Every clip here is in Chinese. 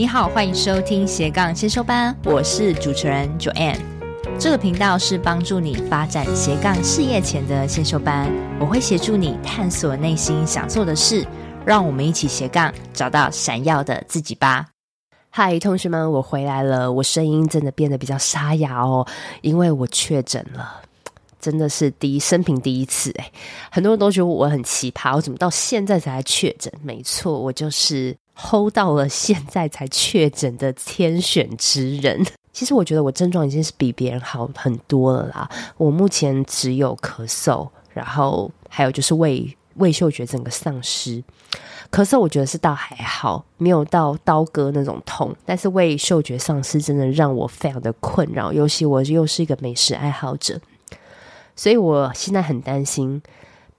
你好，欢迎收听斜杠先修班，我是主持人 Joanne。这个频道是帮助你发展斜杠事业前的先修班，我会协助你探索内心想做的事，让我们一起斜杠找到闪耀的自己吧。嗨，同学们，我回来了，我声音真的变得比较沙哑哦，因为我确诊了。真的是第一生平第一次诶，很多人都觉得我很奇葩，我怎么到现在才确诊？没错，我就是 hold 到了现在才确诊的天选之人。其实我觉得我症状已经是比别人好很多了啦。我目前只有咳嗽，然后还有就是味味嗅觉整个丧失。咳嗽我觉得是倒还好，没有到刀割那种痛，但是味嗅觉丧失真的让我非常的困扰，尤其我又是一个美食爱好者。所以我现在很担心，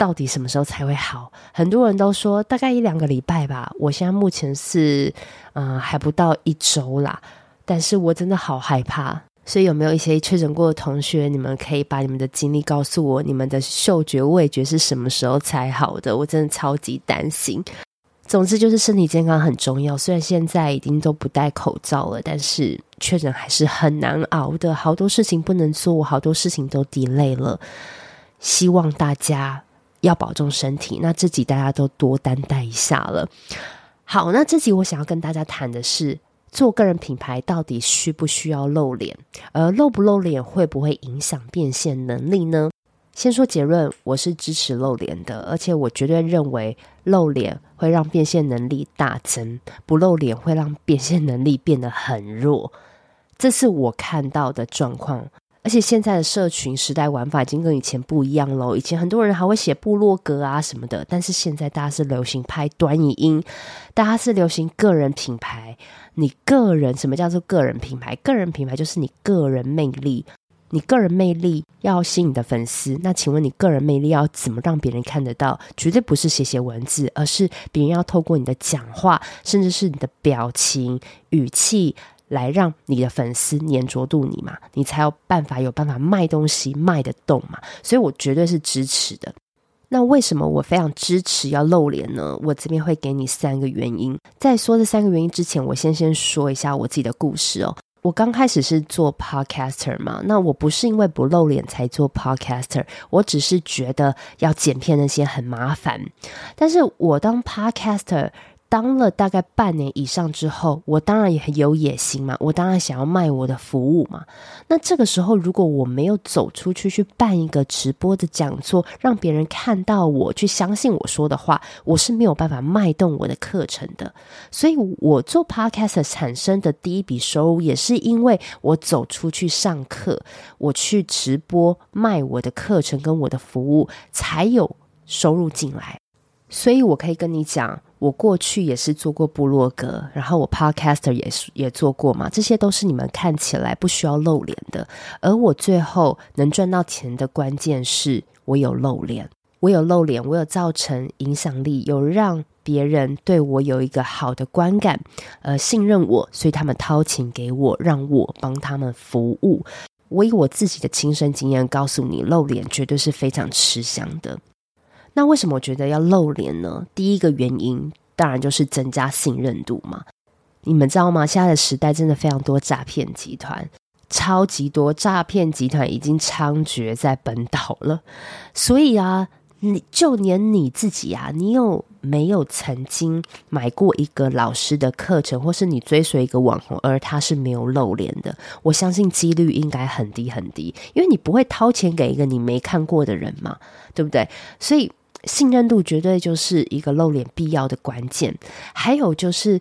到底什么时候才会好？很多人都说大概一两个礼拜吧。我现在目前是，嗯、还不到一周啦。但是我真的好害怕。所以有没有一些确诊过的同学，你们可以把你们的经历告诉我？你们的嗅觉、味觉是什么时候才好的？我真的超级担心。总之就是身体健康很重要。虽然现在已经都不戴口罩了，但是确诊还是很难熬的。好多事情不能做，好多事情都 delay 了。希望大家要保重身体。那这集大家都多担待一下了。好，那这集我想要跟大家谈的是，做个人品牌到底需不需要露脸？而露不露脸会不会影响变现能力呢？先说结论，我是支持露脸的，而且我绝对认为露脸会让变现能力大增，不露脸会让变现能力变得很弱。这是我看到的状况。而且现在的社群时代玩法已经跟以前不一样喽。以前很多人还会写部落格啊什么的，但是现在大家是流行拍短影音，大家是流行个人品牌。你个人，什么叫做个人品牌？个人品牌就是你个人魅力。你个人魅力要吸引你的粉丝，那请问你个人魅力要怎么让别人看得到？绝对不是写写文字，而是别人要透过你的讲话，甚至是你的表情、语气，来让你的粉丝黏着度你嘛，你才有办法有办法卖东西卖得动嘛。所以我绝对是支持的。那为什么我非常支持要露脸呢？我这边会给你三个原因。在说这三个原因之前，我先先说一下我自己的故事哦。我刚开始是做 podcaster 嘛，那我不是因为不露脸才做 podcaster，我只是觉得要剪片那些很麻烦。但是我当 podcaster。当了大概半年以上之后，我当然也很有野心嘛，我当然想要卖我的服务嘛。那这个时候，如果我没有走出去去办一个直播的讲座，让别人看到我，去相信我说的话，我是没有办法卖动我的课程的。所以，我做 Podcast 产生的第一笔收入，也是因为我走出去上课，我去直播卖我的课程跟我的服务，才有收入进来。所以我可以跟你讲。我过去也是做过部落格，然后我 Podcaster 也是也做过嘛，这些都是你们看起来不需要露脸的。而我最后能赚到钱的关键是我有露脸，我有露脸，我有造成影响力，有让别人对我有一个好的观感，呃，信任我，所以他们掏钱给我，让我帮他们服务。我以我自己的亲身经验告诉你，露脸绝对是非常吃香的。那为什么我觉得要露脸呢？第一个原因当然就是增加信任度嘛。你们知道吗？现在的时代真的非常多诈骗集团，超级多诈骗集团已经猖獗在本岛了。所以啊，你就连你自己啊，你有没有曾经买过一个老师的课程，或是你追随一个网红，而他是没有露脸的？我相信几率应该很低很低，因为你不会掏钱给一个你没看过的人嘛，对不对？所以。信任度绝对就是一个露脸必要的关键，还有就是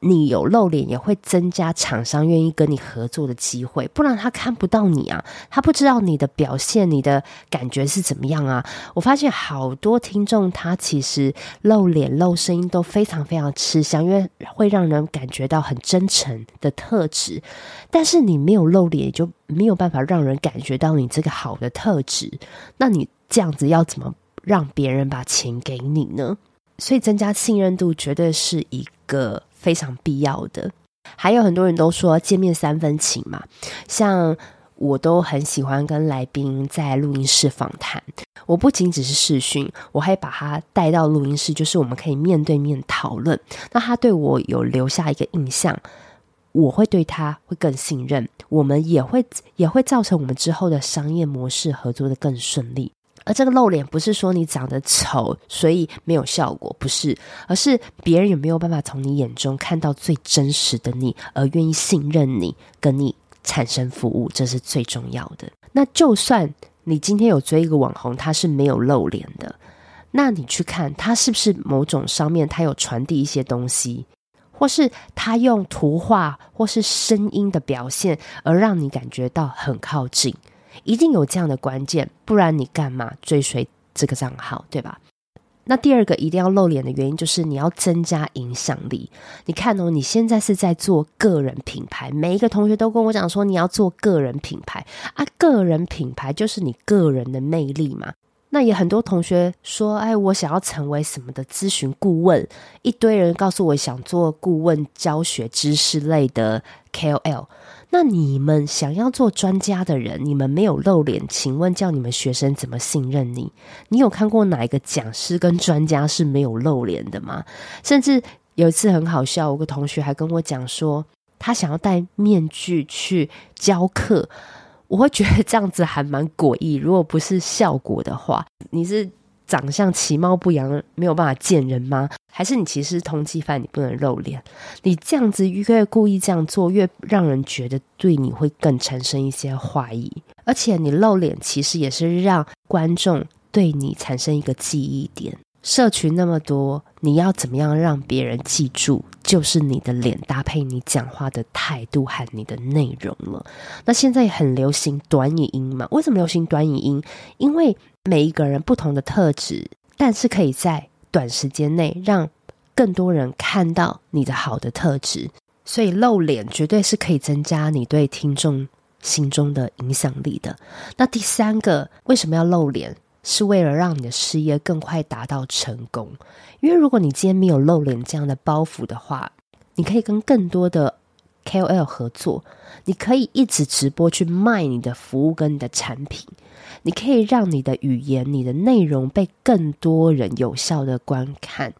你有露脸也会增加厂商愿意跟你合作的机会，不然他看不到你啊，他不知道你的表现、你的感觉是怎么样啊。我发现好多听众他其实露脸、露声音都非常非常吃香，因为会让人感觉到很真诚的特质，但是你没有露脸，就没有办法让人感觉到你这个好的特质。那你这样子要怎么让别人把钱给你呢？所以增加信任度绝对是一个非常必要的。还有很多人都说见面三分情嘛，像我都很喜欢跟来宾在录音室访谈。我不仅只是视讯，我还把他带到录音室，就是我们可以面对面讨论。那他对我有留下一个印象，我会对他会更信任，我们也会也会造成我们之后的商业模式合作的更顺利。而这个露脸不是说你长得丑，所以没有效果，不是，而是别人有没有办法从你眼中看到最真实的你，而愿意信任你，跟你产生服务，这是最重要的。那就算你今天有追一个网红，他是没有露脸的，那你去看他是不是某种上面他有传递一些东西，或是他用图画或是声音的表现，而让你感觉到很靠近。一定有这样的关键，不然你干嘛追随这个账号，对吧？那第二个一定要露脸的原因，就是你要增加影响力。你看哦，你现在是在做个人品牌，每一个同学都跟我讲说，你要做个人品牌啊，个人品牌就是你个人的魅力嘛。那也很多同学说，哎，我想要成为什么的咨询顾问，一堆人告诉我想做顾问、教学知识类的 KOL。那你们想要做专家的人，你们没有露脸，请问叫你们学生怎么信任你？你有看过哪一个讲师跟专家是没有露脸的吗？甚至有一次很好笑，我个同学还跟我讲说，他想要戴面具去教课。我会觉得这样子还蛮诡异。如果不是效果的话，你是长相其貌不扬，没有办法见人吗？还是你其实是通缉犯，你不能露脸？你这样子越故意这样做，越让人觉得对你会更产生一些怀疑。而且你露脸，其实也是让观众对你产生一个记忆点。社群那么多，你要怎么样让别人记住？就是你的脸搭配你讲话的态度和你的内容了。那现在很流行短语音嘛？为什么流行短语音？因为每一个人不同的特质，但是可以在短时间内让更多人看到你的好的特质。所以露脸绝对是可以增加你对听众心中的影响力的。那第三个，为什么要露脸？是为了让你的事业更快达到成功，因为如果你今天没有露脸这样的包袱的话，你可以跟更多的 KOL 合作，你可以一直直播去卖你的服务跟你的产品，你可以让你的语言、你的内容被更多人有效的观看，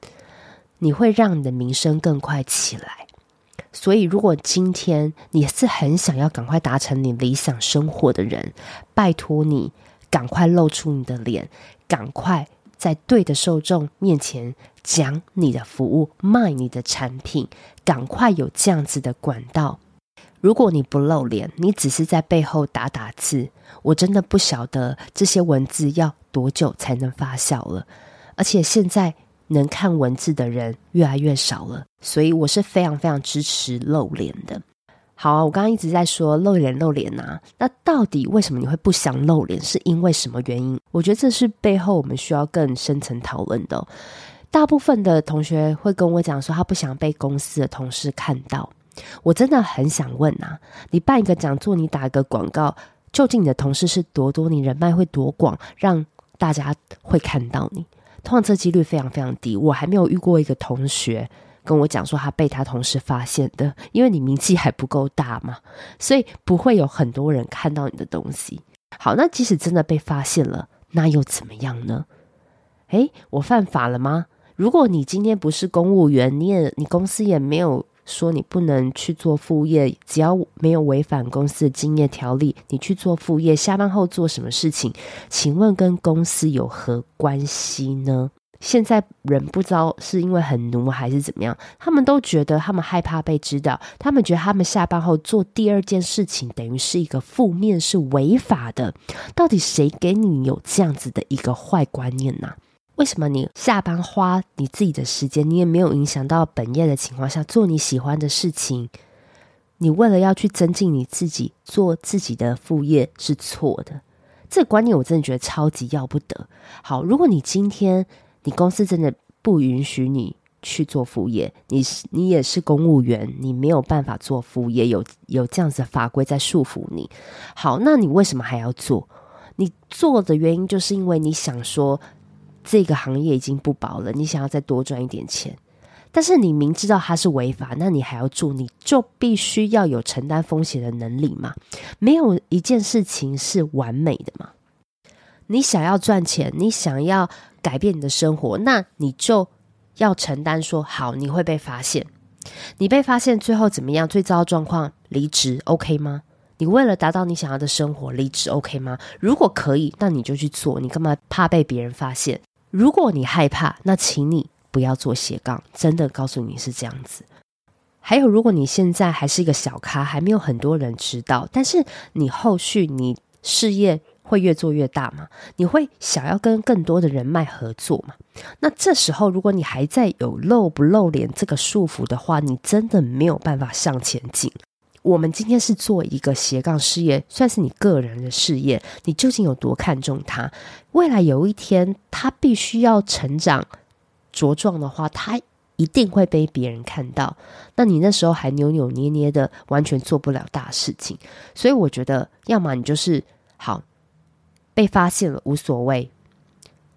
你会让你的名声更快起来。所以，如果今天你是很想要赶快达成你理想生活的人，拜托你。赶快露出你的脸，赶快在对的受众面前讲你的服务，卖你的产品，赶快有这样子的管道。如果你不露脸，你只是在背后打打字，我真的不晓得这些文字要多久才能发酵了。而且现在能看文字的人越来越少了，所以我是非常非常支持露脸的。好啊，我刚刚一直在说露脸露脸呐，那到底为什么你会不想露脸？是因为什么原因？我觉得这是背后我们需要更深层讨论的。大部分的同学会跟我讲说，他不想被公司的同事看到。我真的很想问啊，你办一个讲座，你打一个广告，究竟你的同事是多多，你人脉会多广，让大家会看到你？通常这几率非常非常低。我还没有遇过一个同学。跟我讲说他被他同事发现的，因为你名气还不够大嘛，所以不会有很多人看到你的东西。好，那即使真的被发现了，那又怎么样呢？诶，我犯法了吗？如果你今天不是公务员，你也你公司也没有说你不能去做副业，只要没有违反公司的竞业条例，你去做副业，下班后做什么事情？请问跟公司有何关系呢？现在人不知道是因为很奴还是怎么样，他们都觉得他们害怕被知道，他们觉得他们下班后做第二件事情等于是一个负面，是违法的。到底谁给你有这样子的一个坏观念呢？为什么你下班花你自己的时间，你也没有影响到本业的情况下做你喜欢的事情？你为了要去增进你自己，做自己的副业是错的。这个观念我真的觉得超级要不得。好，如果你今天。你公司真的不允许你去做副业，你是你也是公务员，你没有办法做副业，有有这样子的法规在束缚你。好，那你为什么还要做？你做的原因就是因为你想说这个行业已经不保了，你想要再多赚一点钱。但是你明知道它是违法，那你还要做，你就必须要有承担风险的能力嘛。没有一件事情是完美的嘛。你想要赚钱，你想要改变你的生活，那你就要承担说好，你会被发现。你被发现最后怎么样？最糟的状况，离职，OK 吗？你为了达到你想要的生活，离职 OK 吗？如果可以，那你就去做。你干嘛怕被别人发现？如果你害怕，那请你不要做斜杠。真的告诉你是这样子。还有，如果你现在还是一个小咖，还没有很多人知道，但是你后续你事业会越做越大吗？你会想要跟更多的人脉合作吗？那这时候，如果你还在有露不露脸这个束缚的话，你真的没有办法向前进。我们今天是做一个斜杠事业，算是你个人的事业。你究竟有多看重它？未来有一天，它必须要成长茁壮的话，它一定会被别人看到。那你那时候还扭扭捏捏的，完全做不了大事情。所以我觉得，要么你就是好被发现了无所谓，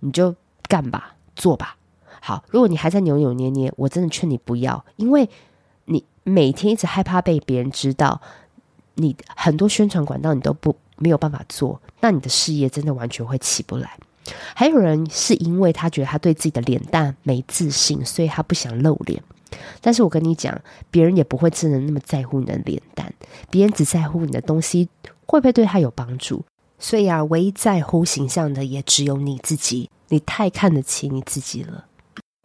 你就干吧，做吧。好，如果你还在扭扭捏捏，我真的劝你不要，因为你。每天一直害怕被别人知道，你很多宣传管道你都不没有办法做，那你的事业真的完全会起不来。还有人是因为他觉得他对自己的脸蛋没自信，所以他不想露脸。但是我跟你讲，别人也不会真的那么在乎你的脸蛋，别人只在乎你的东西会不会对他有帮助。所以啊，唯一在乎形象的也只有你自己，你太看得起你自己了。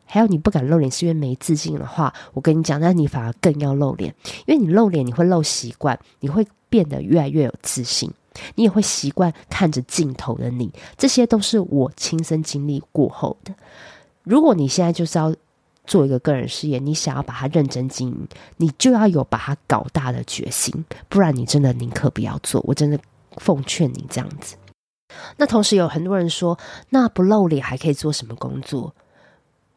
还有你不敢露脸，是因为没自信的话，我跟你讲，那你反而更要露脸，因为你露脸，你会露习惯，你会变得越来越有自信，你也会习惯看着镜头的你，这些都是我亲身经历过后的。如果你现在就是要做一个个人事业，你想要把它认真经营，你就要有把它搞大的决心，不然你真的宁可不要做。我真的奉劝你这样子。那同时有很多人说，那不露脸还可以做什么工作？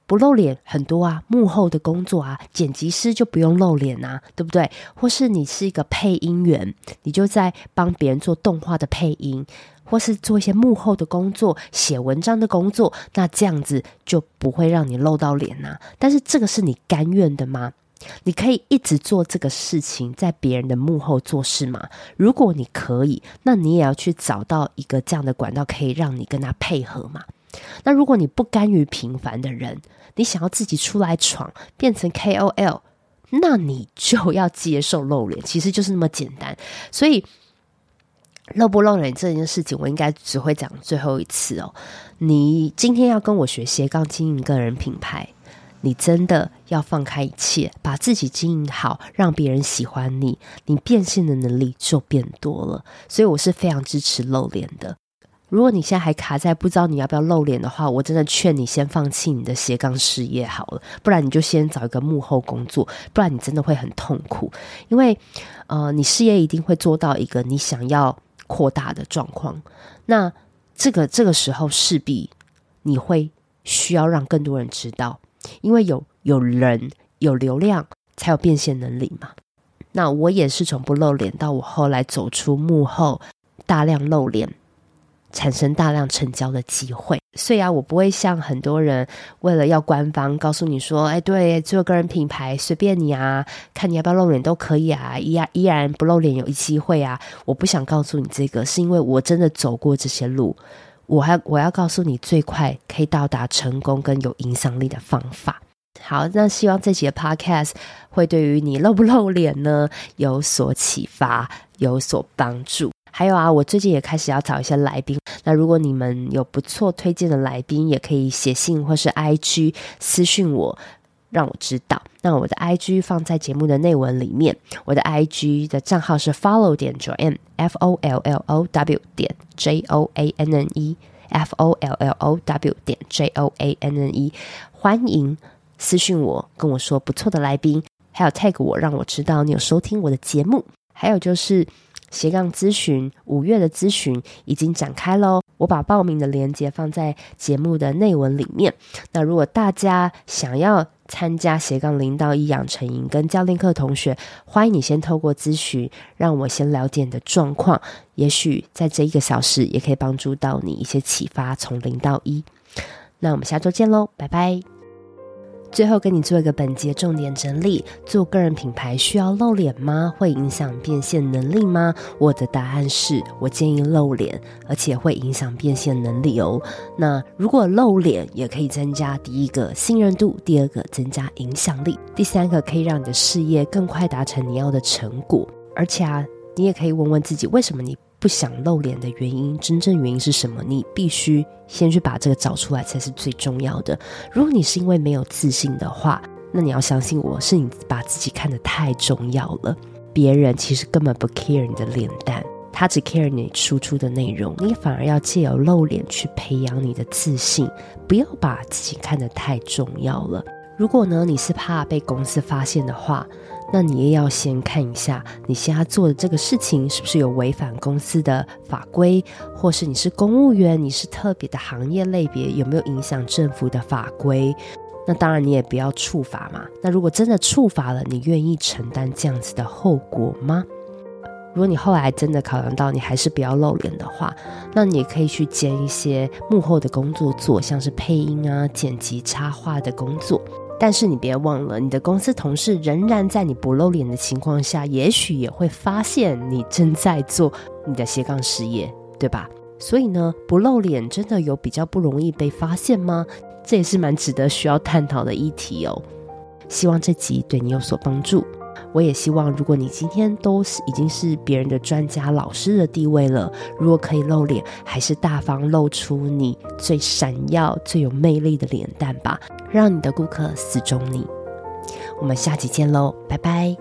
不露脸很多啊，幕后的工作啊，剪辑师就不用露脸啊，对不对？或是你是一个配音员，你就在帮别人做动画的配音，或是做一些幕后的工作，写文章的工作，那这样子就不会让你露到脸啊。但是这个是你甘愿的吗？你可以一直做这个事情，在别人的幕后做事吗？如果你可以，那你也要去找到一个这样的管道，可以让你跟他配合嘛。那如果你不甘于平凡的人，你想要自己出来闯，变成 KOL，那你就要接受露脸，其实就是那么简单。所以露不露脸这件事情，我应该只会讲最后一次哦。你今天要跟我学斜杠经营个人品牌，你真的要放开一切，把自己经营好，让别人喜欢你，你变现的能力就变多了。所以我是非常支持露脸的。如果你现在还卡在不知道你要不要露脸的话，我真的劝你先放弃你的斜杠事业好了，不然你就先找一个幕后工作，不然你真的会很痛苦。因为，呃，你事业一定会做到一个你想要扩大的状况，那这个这个时候势必你会需要让更多人知道，因为有有人有流量才有变现能力嘛。那我也是从不露脸到我后来走出幕后，大量露脸。产生大量成交的机会，所以啊，我不会像很多人为了要官方告诉你说，哎，对，做个人品牌随便你啊，看你要不要露脸都可以啊，依然依然不露脸有机会啊。我不想告诉你这个，是因为我真的走过这些路，我还我要告诉你最快可以到达成功跟有影响力的方法。好，那希望这集的 Podcast 会对于你露不露脸呢有所启发，有所帮助。还有啊，我最近也开始要找一些来宾。那如果你们有不错推荐的来宾，也可以写信或是 IG 私讯我，让我知道。那我的 IG 放在节目的内文里面。我的 IG 的账号是 follow 点 Joanne F O L L O W 点 J O A N N E F O L L O W 点 J O A N N E。欢迎私讯我，跟我说不错的来宾，还有 tag 我，让我知道你有收听我的节目。还有就是。斜杠咨询五月的咨询已经展开喽，我把报名的链接放在节目的内文里面。那如果大家想要参加斜杠零到一养成营跟教练课，同学欢迎你先透过咨询，让我先了解你的状况，也许在这一个小时也可以帮助到你一些启发，从零到一。那我们下周见喽，拜拜。最后，跟你做一个本节重点整理：做个人品牌需要露脸吗？会影响变现能力吗？我的答案是我建议露脸，而且会影响变现能力哦。那如果露脸也可以增加第一个信任度，第二个增加影响力，第三个可以让你的事业更快达成你要的成果。而且啊，你也可以问问自己，为什么你不想露脸的原因，真正原因是什么？你必须先去把这个找出来，才是最重要的。如果你是因为没有自信的话，那你要相信我，是你把自己看得太重要了。别人其实根本不 care 你的脸蛋，他只 care 你输出的内容。你反而要借由露脸去培养你的自信，不要把自己看得太重要了。如果呢，你是怕被公司发现的话，那你也要先看一下，你现在做的这个事情是不是有违反公司的法规，或是你是公务员，你是特别的行业类别，有没有影响政府的法规？那当然，你也不要触法嘛。那如果真的触法了，你愿意承担这样子的后果吗？如果你后来真的考量到你还是不要露脸的话，那你也可以去兼一些幕后的工作做，像是配音啊、剪辑、插画的工作。但是你别忘了，你的公司同事仍然在你不露脸的情况下，也许也会发现你正在做你的斜杠事业，对吧？所以呢，不露脸真的有比较不容易被发现吗？这也是蛮值得需要探讨的议题哦。希望这集对你有所帮助。我也希望，如果你今天都是已经是别人的专家、老师的地位了，如果可以露脸，还是大方露出你最闪耀、最有魅力的脸蛋吧，让你的顾客死忠你。我们下期见喽，拜拜！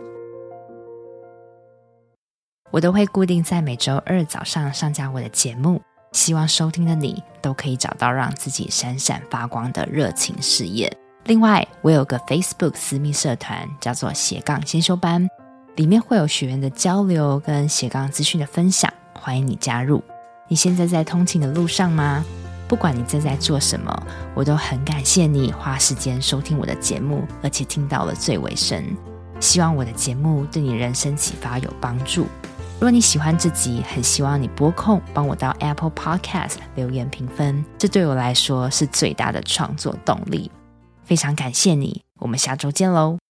我都会固定在每周二早上上架我的节目，希望收听的你都可以找到让自己闪闪发光的热情事业。另外，我有个 Facebook 私密社团，叫做斜杠先修班，里面会有学员的交流跟斜杠资讯的分享，欢迎你加入。你现在在通勤的路上吗？不管你正在做什么，我都很感谢你花时间收听我的节目，而且听到了最尾声。希望我的节目对你人生启发有帮助。如果你喜欢这集，很希望你拨空帮我到 Apple Podcast 留言评分，这对我来说是最大的创作动力。非常感谢你，我们下周见喽。